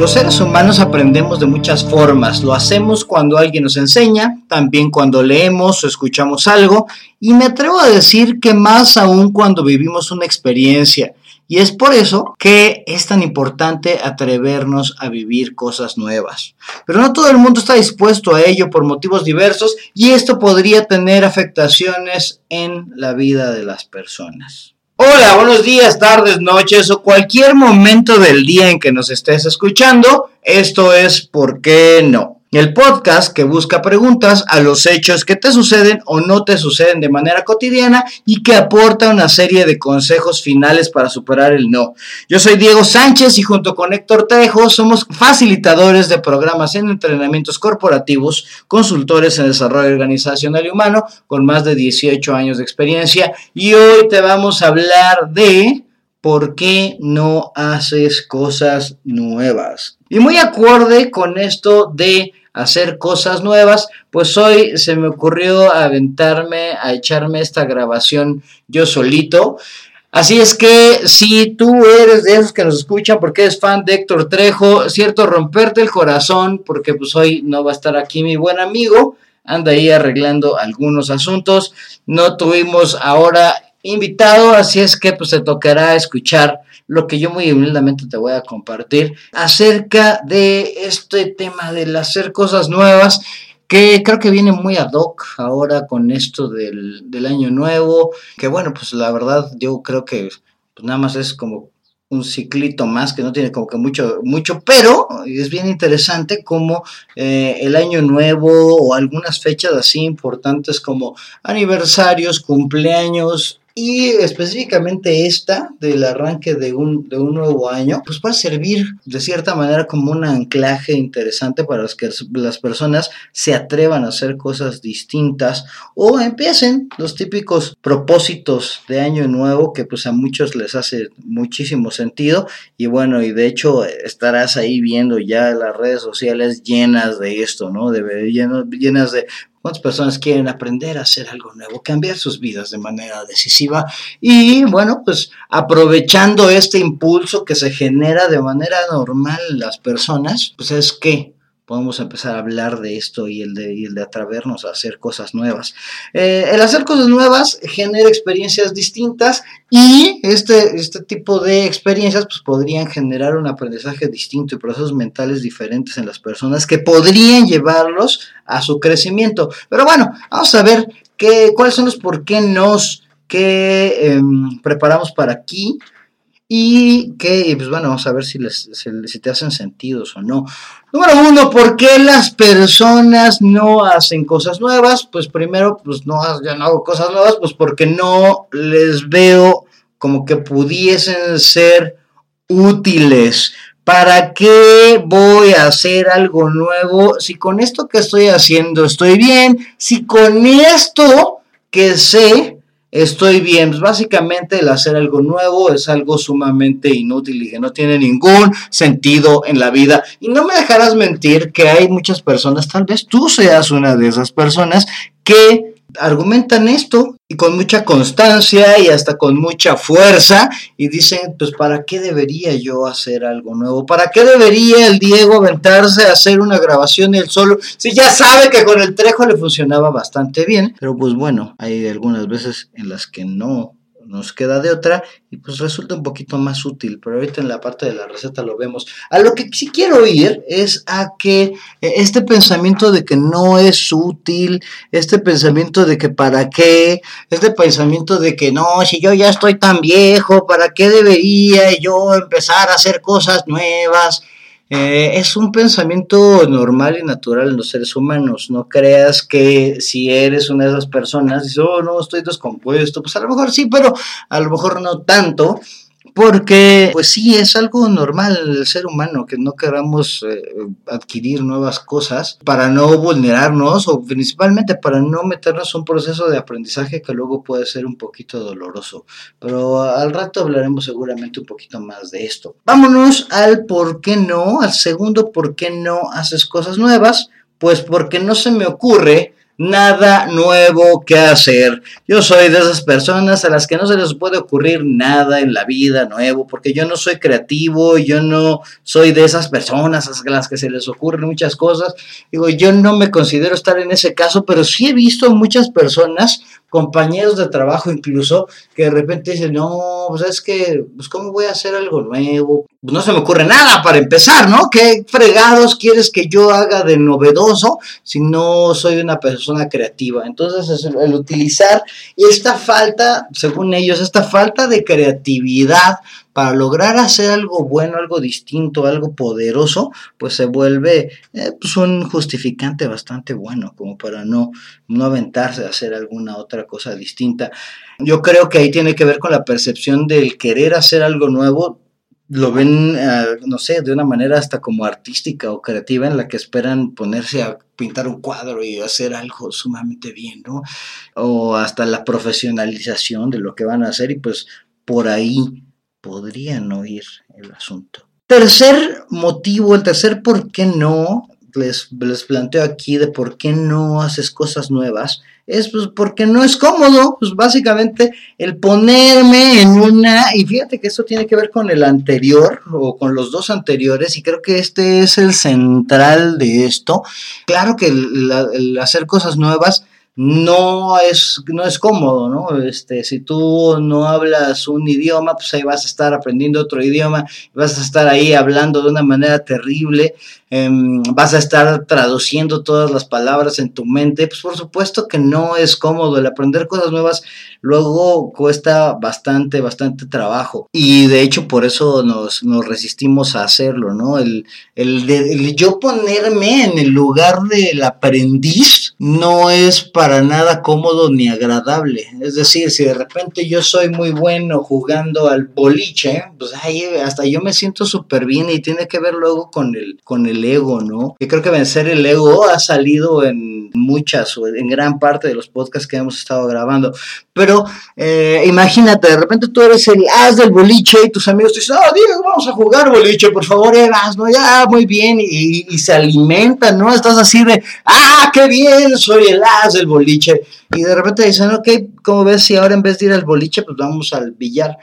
Los seres humanos aprendemos de muchas formas. Lo hacemos cuando alguien nos enseña, también cuando leemos o escuchamos algo, y me atrevo a decir que más aún cuando vivimos una experiencia. Y es por eso que es tan importante atrevernos a vivir cosas nuevas. Pero no todo el mundo está dispuesto a ello por motivos diversos y esto podría tener afectaciones en la vida de las personas. Hola, buenos días, tardes, noches o cualquier momento del día en que nos estés escuchando. Esto es ¿Por qué no? El podcast que busca preguntas a los hechos que te suceden o no te suceden de manera cotidiana y que aporta una serie de consejos finales para superar el no. Yo soy Diego Sánchez y junto con Héctor Trejo somos facilitadores de programas en entrenamientos corporativos, consultores en desarrollo organizacional y humano con más de 18 años de experiencia y hoy te vamos a hablar de ¿por qué no haces cosas nuevas? Y muy acorde con esto de hacer cosas nuevas, pues hoy se me ocurrió aventarme a echarme esta grabación yo solito. Así es que si tú eres de esos que nos escuchan porque eres fan de Héctor Trejo, cierto romperte el corazón porque pues hoy no va a estar aquí mi buen amigo, anda ahí arreglando algunos asuntos. No tuvimos ahora invitado, así es que pues te tocará escuchar lo que yo muy humildemente te voy a compartir acerca de este tema del hacer cosas nuevas que creo que viene muy ad hoc ahora con esto del, año nuevo, que bueno, pues la verdad yo creo que pues, nada más es como un ciclito más que no tiene como que mucho, mucho, pero es bien interesante como eh, el año nuevo o algunas fechas así importantes como aniversarios, cumpleaños, y específicamente esta del arranque de un, de un nuevo año, pues va a servir de cierta manera como un anclaje interesante para que las personas se atrevan a hacer cosas distintas o empiecen los típicos propósitos de año nuevo que pues a muchos les hace muchísimo sentido y bueno, y de hecho estarás ahí viendo ya las redes sociales llenas de esto, ¿no? De, llenas de ¿Cuántas personas quieren aprender a hacer algo nuevo, cambiar sus vidas de manera decisiva? Y bueno, pues aprovechando este impulso que se genera de manera normal en las personas, pues es que podemos empezar a hablar de esto y el de, atrevernos a hacer cosas nuevas. Eh, el hacer cosas nuevas genera experiencias distintas y este, este tipo de experiencias pues, podrían generar un aprendizaje distinto y procesos mentales diferentes en las personas que podrían llevarlos a su crecimiento. Pero bueno, vamos a ver qué, cuáles son los por qué nos que em, preparamos para aquí y que, pues bueno, vamos a ver si, les, si, te hacen sentidos o no. Número uno, ¿por qué las personas no hacen cosas nuevas? Pues primero, pues no, no hago cosas nuevas, pues porque no les veo como que pudiesen ser útiles. ¿Para qué voy a hacer algo nuevo? Si con esto que estoy haciendo estoy bien, si con esto que sé estoy bien. Pues básicamente el hacer algo nuevo es algo sumamente inútil y que no tiene ningún sentido en la vida. Y no me dejarás mentir que hay muchas personas, tal vez tú seas una de esas personas, que argumentan esto y con mucha constancia y hasta con mucha fuerza y dicen, pues ¿para qué debería yo hacer algo nuevo? ¿Para qué debería el Diego aventarse a hacer una grabación él solo? Si ya sabe que con el Trejo le funcionaba bastante bien, pero pues bueno, hay algunas veces en las que no nos queda de otra y pues resulta un poquito más útil, pero ahorita en la parte de la receta lo vemos. A lo que sí quiero ir es a que eh, este pensamiento de que no es útil, este pensamiento de que para qué, este pensamiento de que no, si yo ya estoy tan viejo, ¿para qué debería yo empezar a hacer cosas nuevas? Eh, es un pensamiento normal y natural en los seres humanos. No creas que si eres una de esas personas, dices, oh, no, estoy descompuesto, pues a lo mejor sí, pero a lo mejor no tanto. Porque, pues sí, es algo normal el ser humano que no queramos eh, adquirir nuevas cosas para no vulnerarnos o principalmente para no meternos un proceso de aprendizaje que luego puede ser un poquito doloroso. Pero al rato hablaremos seguramente un poquito más de esto. Vámonos al por qué no, al segundo por qué no haces cosas nuevas. Pues porque no se me ocurre nada nuevo que hacer. Yo soy de esas personas a las que no se les puede ocurrir nada en la vida nuevo, porque yo no soy creativo, yo no soy de esas personas a las que se les ocurren muchas cosas. Digo, yo no me considero estar en ese caso, pero sí he visto muchas personas compañeros de trabajo incluso, que de repente dicen, no, pues es que, pues cómo voy a hacer algo nuevo, pues no se me ocurre nada para empezar, ¿no? ¿Qué fregados quieres que yo haga de novedoso si no soy una persona creativa? Entonces, el utilizar esta falta, según ellos, esta falta de creatividad para lograr hacer algo bueno, algo distinto, algo poderoso, pues se vuelve eh, pues un justificante bastante bueno, como para no, no aventarse a hacer alguna otra cosa distinta. Yo creo que ahí tiene que ver con la percepción del querer hacer algo nuevo, lo ven, eh, no sé, de una manera hasta como artística o creativa en la que esperan ponerse a pintar un cuadro y hacer algo sumamente bien, ¿no? O hasta la profesionalización de lo que van a hacer y pues por ahí podrían oír el asunto. Tercer motivo, el tercer por qué no, les, les planteo aquí de por qué no haces cosas nuevas, es pues porque no es cómodo, pues básicamente el ponerme en una, y fíjate que esto tiene que ver con el anterior o con los dos anteriores, y creo que este es el central de esto. Claro que el hacer cosas nuevas no es, no es cómodo, ¿no? Este, si tú no hablas un idioma, pues ahí vas a estar aprendiendo otro idioma, vas a estar ahí hablando de una manera terrible, Em, vas a estar traduciendo todas las palabras en tu mente, pues por supuesto que no es cómodo. El aprender cosas nuevas luego cuesta bastante, bastante trabajo. Y de hecho por eso nos, resistimos a hacerlo, ¿no? El, el, yo ponerme en el lugar del aprendiz no es para nada cómodo ni agradable. Es decir, si de repente yo soy muy bueno jugando al boliche, pues ahí hasta yo me siento súper bien y tiene que ver luego con el, con el ego, ¿no? Yo creo que vencer el ego ha salido en muchas o en gran parte de los podcasts que hemos estado grabando. Pero eh, imagínate, de repente tú eres el as del boliche y tus amigos te dicen, oh, Diego, vamos a jugar boliche, por favor, eras, ¿no? Ya, muy bien, y, y se alimentan, ¿no? Estás así de, ah, qué bien, soy el as del boliche. Y de repente dicen, ok, ¿cómo ves si ahora en vez de ir al boliche, pues vamos al billar?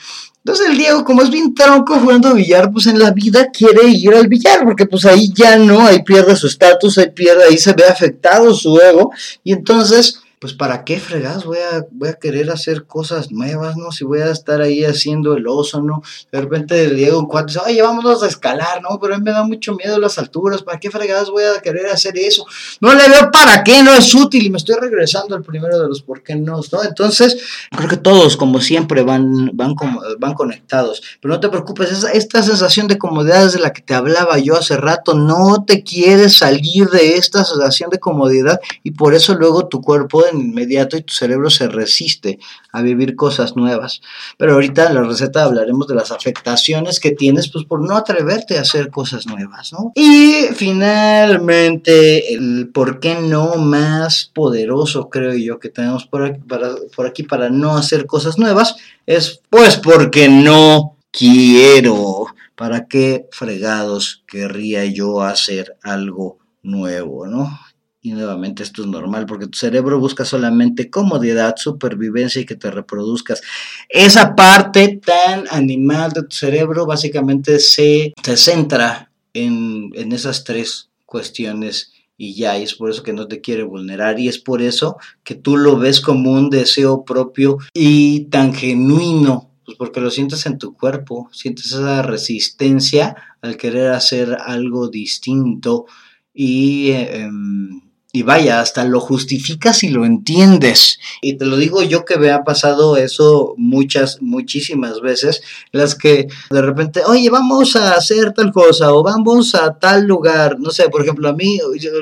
Entonces el Diego, como es bien tronco jugando billar, pues en la vida quiere ir al billar, porque pues ahí ya no, ahí pierde su estatus, ahí pierde, ahí se ve afectado su ego, y entonces pues para qué fregas voy a, voy a querer hacer cosas nuevas, ¿no? Si voy a estar ahí haciendo el oso, ¿no? De repente Diego un cuate dice, oye, vámonos a escalar, ¿no? Pero a mí me da mucho miedo las alturas, ¿para qué fregadas voy a querer hacer eso? No le veo para qué, no es útil y me estoy regresando al primero de los por qué no, ¿no? Entonces, creo que todos, como siempre, van, van, van conectados. Pero no te preocupes, esa, esta sensación de comodidad es de la que te hablaba yo hace rato, no te quieres salir de esta sensación de comodidad y por eso luego tu cuerpo en inmediato y tu cerebro se resiste a vivir cosas nuevas. Pero ahorita en la receta hablaremos de las afectaciones que tienes pues por no atreverte a hacer cosas nuevas, ¿no? Y finalmente el por qué no más poderoso creo yo que tenemos por aquí para, por aquí para no hacer cosas nuevas es pues porque no quiero. ¿Para qué fregados querría yo hacer algo nuevo, no? Y nuevamente esto es normal porque tu cerebro busca solamente comodidad, supervivencia y que te reproduzcas. Esa parte tan animal de tu cerebro básicamente se, centra en, en esas tres cuestiones y ya, y es por eso que no te quiere vulnerar y es por eso que tú lo ves como un deseo propio y tan genuino, pues porque lo sientes en tu cuerpo, sientes esa resistencia al querer hacer algo distinto y... Em, y vaya, hasta lo justificas y lo entiendes. Y te lo digo yo que me ha pasado eso muchas, muchísimas veces, las que de repente, oye, vamos a hacer tal cosa o vamos a tal lugar. No sé, por ejemplo, a mí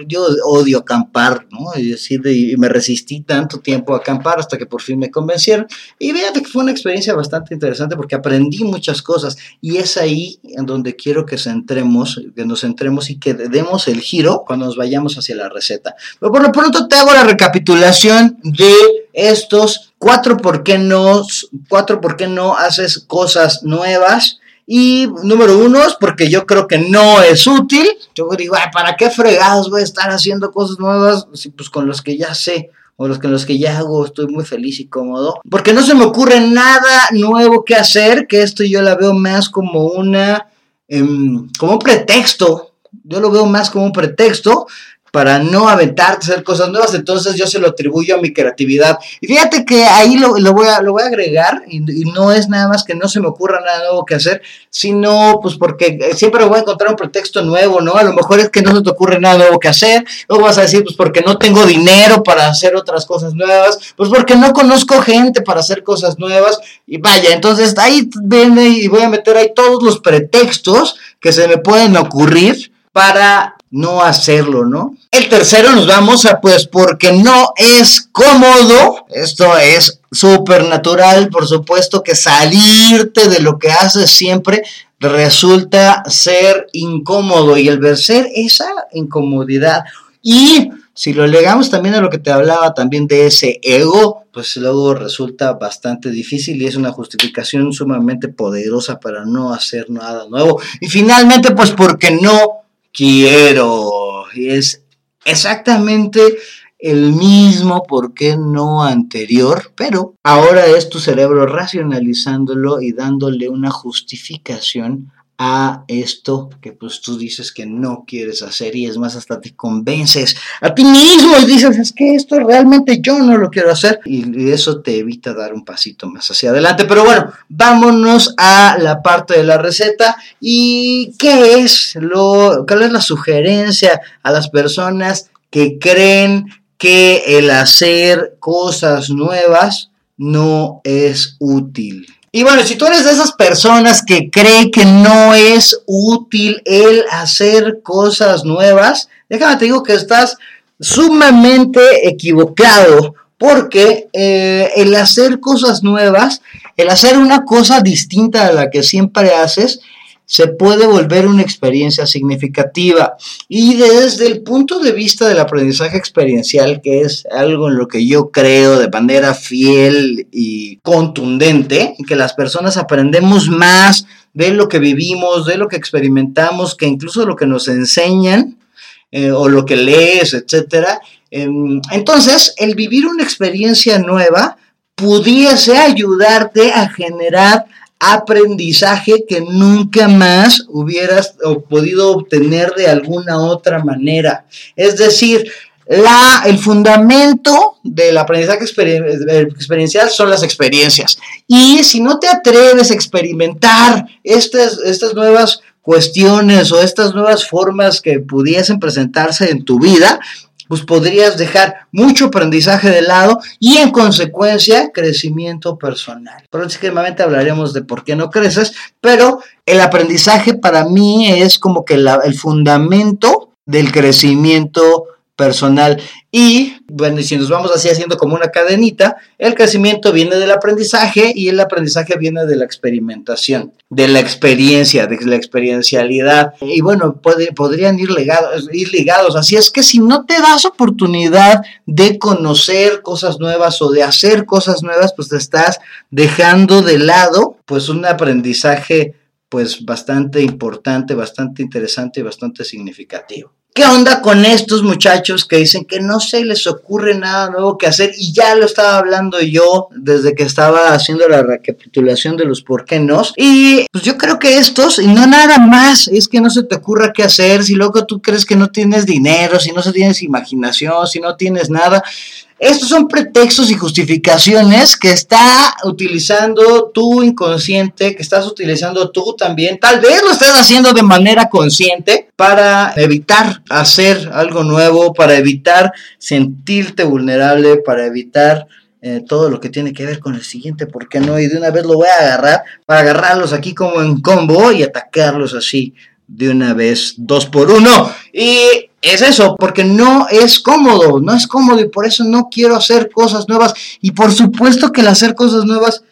yo, odio acampar, ¿no? Y, decir, y me resistí tanto tiempo a acampar hasta que por fin me convencieron. Y fíjate que fue una experiencia bastante interesante porque aprendí muchas cosas y es ahí en donde quiero que centremos, que nos centremos y que demos el giro cuando nos vayamos hacia la receta. Pero por lo pronto te hago la recapitulación de estos cuatro por qué no, cuatro por qué no haces cosas nuevas Y número uno es porque yo creo que no es útil. Yo digo, ¿para qué fregados voy a estar haciendo cosas nuevas? pues con los que ya sé o los que los que ya hago estoy muy feliz y cómodo. Porque no se me ocurre nada nuevo que hacer, que esto yo la veo más como una, em, como un pretexto. Yo lo veo más como un pretexto para no aventarte a hacer cosas nuevas, entonces yo se lo atribuyo a mi creatividad. Y fíjate que ahí lo, voy, a, lo voy a agregar y, no es nada más que no se me ocurra nada nuevo que hacer, sino pues porque siempre voy a encontrar un pretexto nuevo, ¿no? A lo mejor es que no se te ocurre nada nuevo que hacer, luego vas a decir pues porque no tengo dinero para hacer otras cosas nuevas, pues porque no conozco gente para hacer cosas nuevas y vaya, entonces ahí viene y voy a meter ahí todos los pretextos que se me pueden ocurrir para no hacerlo, ¿no? El tercero nos vamos a, pues, porque no es cómodo, esto es súper natural, por supuesto que salirte de lo que haces siempre resulta ser incómodo y el vencer esa incomodidad y si lo legamos también a lo que te hablaba también de ese ego, pues luego resulta bastante difícil y es una justificación sumamente poderosa para no hacer nada nuevo. Y finalmente, pues porque no quiero. Y es exactamente el mismo, ¿por qué no anterior? Pero ahora es tu cerebro racionalizándolo y dándole una justificación a esto que pues tú dices que no quieres hacer y es más hasta te convences a ti mismo y dices es que esto realmente yo no lo quiero hacer y eso te evita dar un pasito más hacia adelante. Pero bueno vámonos a la parte de la receta y qué es lo cuál es la sugerencia a las personas que creen que el hacer cosas nuevas no es útil y bueno, si tú eres de esas personas que cree que no es útil el hacer cosas nuevas, déjame te digo que estás sumamente equivocado porque eh, el hacer cosas nuevas, el hacer una cosa distinta a la que siempre haces, se puede volver una experiencia significativa. Y desde el punto de vista del aprendizaje experiencial, que es algo en lo que yo creo de manera fiel y contundente, que las personas aprendemos más de lo que vivimos, de lo que experimentamos, que incluso lo que nos enseñan eh, o lo que lees, etc. Em, entonces, el vivir una experiencia nueva pudiese ayudarte a generar aprendizaje que nunca más hubieras podido obtener de alguna otra manera. Es decir, la, el fundamento del aprendizaje experiencial son las experiencias. Y si no te atreves a experimentar estas, estas nuevas cuestiones o estas nuevas formas que pudiesen presentarse en tu vida, pues podrías dejar mucho aprendizaje de lado y en consecuencia crecimiento personal. Próximamente hablaremos de por qué no creces, pero el aprendizaje para mí es como que el fundamento del crecimiento personal. Y bueno, si nos vamos así haciendo como una cadenita, el crecimiento viene del aprendizaje y el aprendizaje viene de la experimentación, de la experiencia, de la experiencialidad. Y bueno, podrían ir ligados, ir ligados. Así es que si no te das oportunidad de conocer cosas nuevas o de hacer cosas nuevas, pues te estás dejando de lado pues un aprendizaje pues bastante importante, bastante interesante y bastante significativo. ¿Qué onda con estos muchachos que dicen que no se les ocurre nada nuevo que hacer? Y ya lo estaba hablando yo desde que estaba haciendo la recapitulación de los por qué no. Y pues yo creo que estos, y no nada más, es que no se te ocurra qué hacer, si luego tú crees que no tienes dinero, si no tienes imaginación, si no tienes nada, estos son pretextos y justificaciones que está utilizando tu inconsciente, que estás utilizando tú también. Tal vez lo estés haciendo de manera consciente para evitar hacer algo nuevo, para evitar sentirte vulnerable, para evitar eh, todo lo que tiene que ver con el siguiente, ¿por qué no? Y de una vez lo voy a agarrar para agarrarlos aquí como en combo y atacarlos así de una vez, dos por uno. Y es eso, porque no es cómodo, no es cómodo y por eso no quiero hacer cosas nuevas. Y por supuesto que el hacer cosas nuevas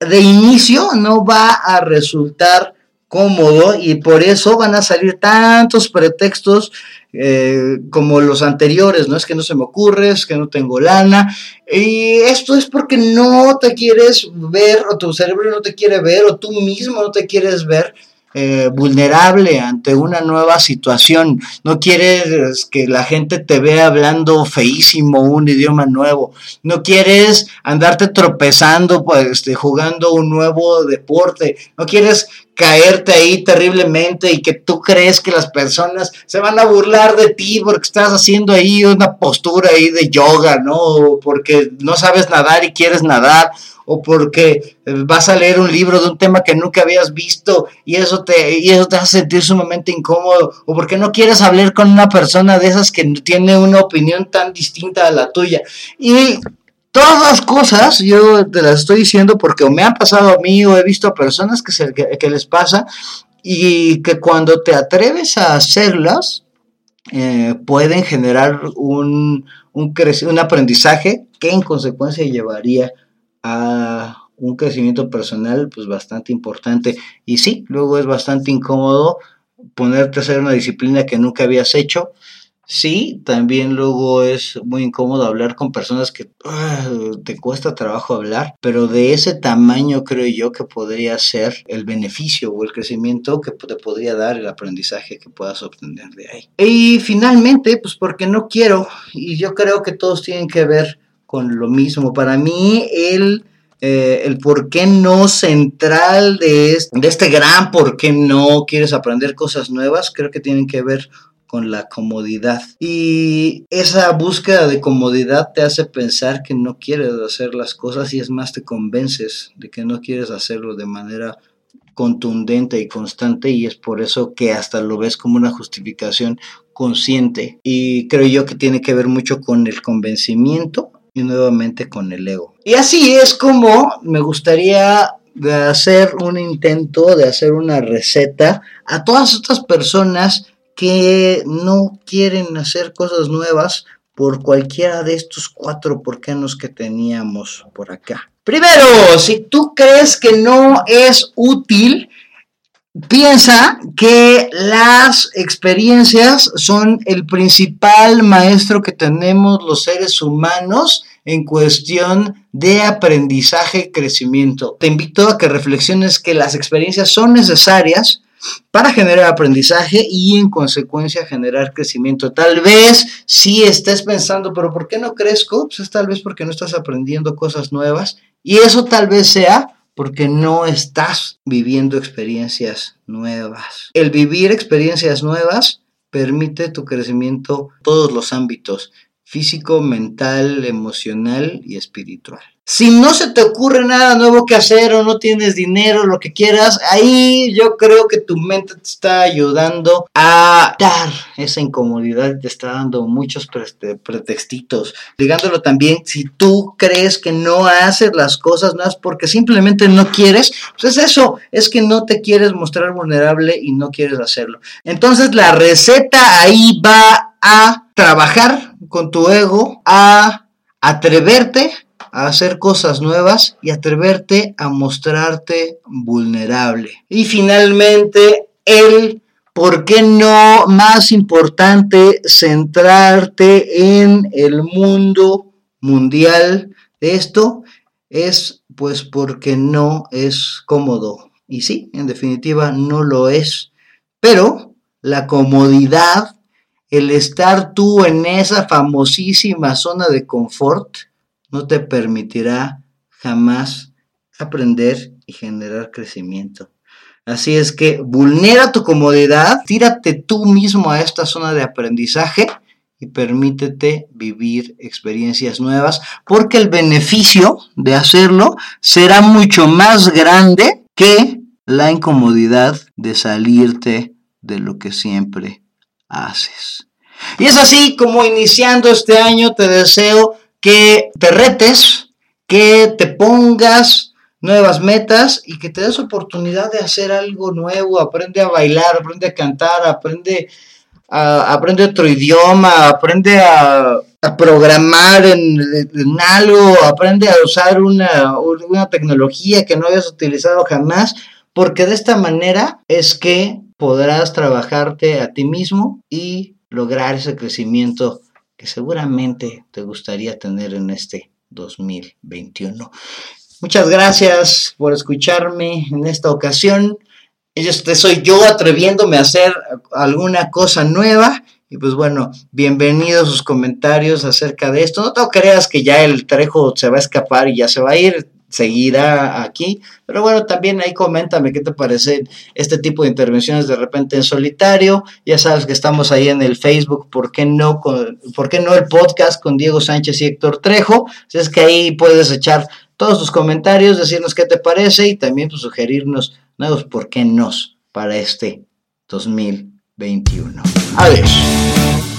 de inicio no va a resultar cómodo y por eso van a salir tantos pretextos eh, como los anteriores, no es que no se me ocurre, es que no tengo lana. Y esto es porque no te quieres ver, o tu cerebro no te quiere ver, o tú mismo no te quieres ver eh, vulnerable ante una nueva situación. No quieres que la gente te vea hablando feísimo un idioma nuevo. No quieres andarte tropezando, pues, este, jugando un nuevo deporte. No quieres caerte ahí terriblemente y que tú crees que las personas se van a burlar de ti porque estás haciendo ahí una postura ahí de yoga, ¿no? Porque no sabes nadar y quieres nadar o porque vas a leer un libro de un tema que nunca habías visto y eso te, y eso te hace sentir sumamente incómodo, o porque no quieres hablar con una persona de esas que tiene una opinión tan distinta a la tuya. Y todas las cosas yo te las estoy diciendo porque me han pasado a mí o he visto a personas que, se, que, les pasa y que cuando te atreves a hacerlas, eh, pueden generar un, un, un aprendizaje que en consecuencia llevaría a un crecimiento personal pues bastante importante y sí, luego es bastante incómodo ponerte a hacer una disciplina que nunca habías hecho. Sí, también luego es muy incómodo hablar con personas que ah, te cuesta trabajo hablar, pero de ese tamaño creo yo que podría ser el beneficio o el crecimiento que te podría dar el aprendizaje que puedas obtener de ahí. Y finalmente, pues porque no quiero, y yo creo que todos tienen que ver con lo mismo. Para mí, el, eh, el por qué no central de este, de este gran por qué no quieres aprender cosas nuevas, creo que tienen que ver con la comodidad. Y esa búsqueda de comodidad te hace pensar que no quieres hacer las cosas y es más te convences de que no quieres hacerlo de manera contundente y constante y es por eso que hasta lo ves como una justificación consciente y creo yo que tiene que ver mucho con el convencimiento y nuevamente con el ego. Y así es como me gustaría hacer un intento de hacer una receta a todas estas personas que no quieren hacer cosas nuevas por cualquiera de estos cuatro porquenos que teníamos por acá. Primero, si tú crees que no es útil, piensa que las experiencias son el principal maestro que tenemos los seres humanos en cuestión de aprendizaje y crecimiento. Te invito a que reflexiones que las experiencias son necesarias para generar aprendizaje y en consecuencia generar crecimiento. Tal vez si estés pensando, pero ¿por qué no crezco? Pues es tal vez porque no estás aprendiendo cosas nuevas y eso tal vez sea porque no estás viviendo experiencias nuevas. El vivir experiencias nuevas permite tu crecimiento en todos los ámbitos, físico, mental, emocional y espiritual. Si no se te ocurre nada nuevo que hacer o no tienes dinero, lo que quieras, ahí yo creo que tu mente te está ayudando a dar esa incomodidad te está dando muchos pretextitos. Digándolo también, si tú crees que no haces las cosas nuevas porque simplemente no quieres, pues es eso, es que no te quieres mostrar vulnerable y no quieres hacerlo. Entonces la receta ahí va a trabajar con tu ego, a atreverte a hacer cosas nuevas y atreverte a mostrarte vulnerable. Y finalmente, el por qué no más importante centrarte en el mundo mundial de esto es pues porque no es cómodo. Y sí, en definitiva no lo es. Pero la comodidad, el estar tú en esa famosísima zona de confort, no te permitirá jamás aprender y generar crecimiento. Así es que vulnera tu comodidad, tírate tú mismo a esta zona de aprendizaje y permítete vivir experiencias nuevas, porque el beneficio de hacerlo será mucho más grande que la incomodidad de salirte de lo que siempre haces. Y es así como iniciando este año te deseo que te retes, que te pongas nuevas metas y que te des oportunidad de hacer algo nuevo, aprende a bailar, aprende a cantar, aprende a, aprende otro idioma, aprende a, programar en, algo, aprende a usar una, una tecnología que no hayas utilizado jamás, porque de esta manera es que podrás trabajarte a ti mismo y lograr ese crecimiento que seguramente te gustaría tener en este 2021. Muchas gracias por escucharme en esta ocasión. Este soy yo atreviéndome a hacer alguna cosa nueva. Y pues bueno, bienvenidos sus comentarios acerca de esto. No te creas que ya el Trejo se va a escapar y ya se va a ir seguirá aquí. Pero bueno, también ahí coméntame qué te parece este tipo de intervenciones de repente en solitario. Ya sabes que estamos ahí en el Facebook, ¿por qué no, ¿por qué no el podcast con Diego Sánchez y Héctor Trejo? Si es que ahí puedes echar todos tus comentarios, decirnos qué te parece y también pues, sugerirnos nuevos por qué nos para este 2021. Adiós.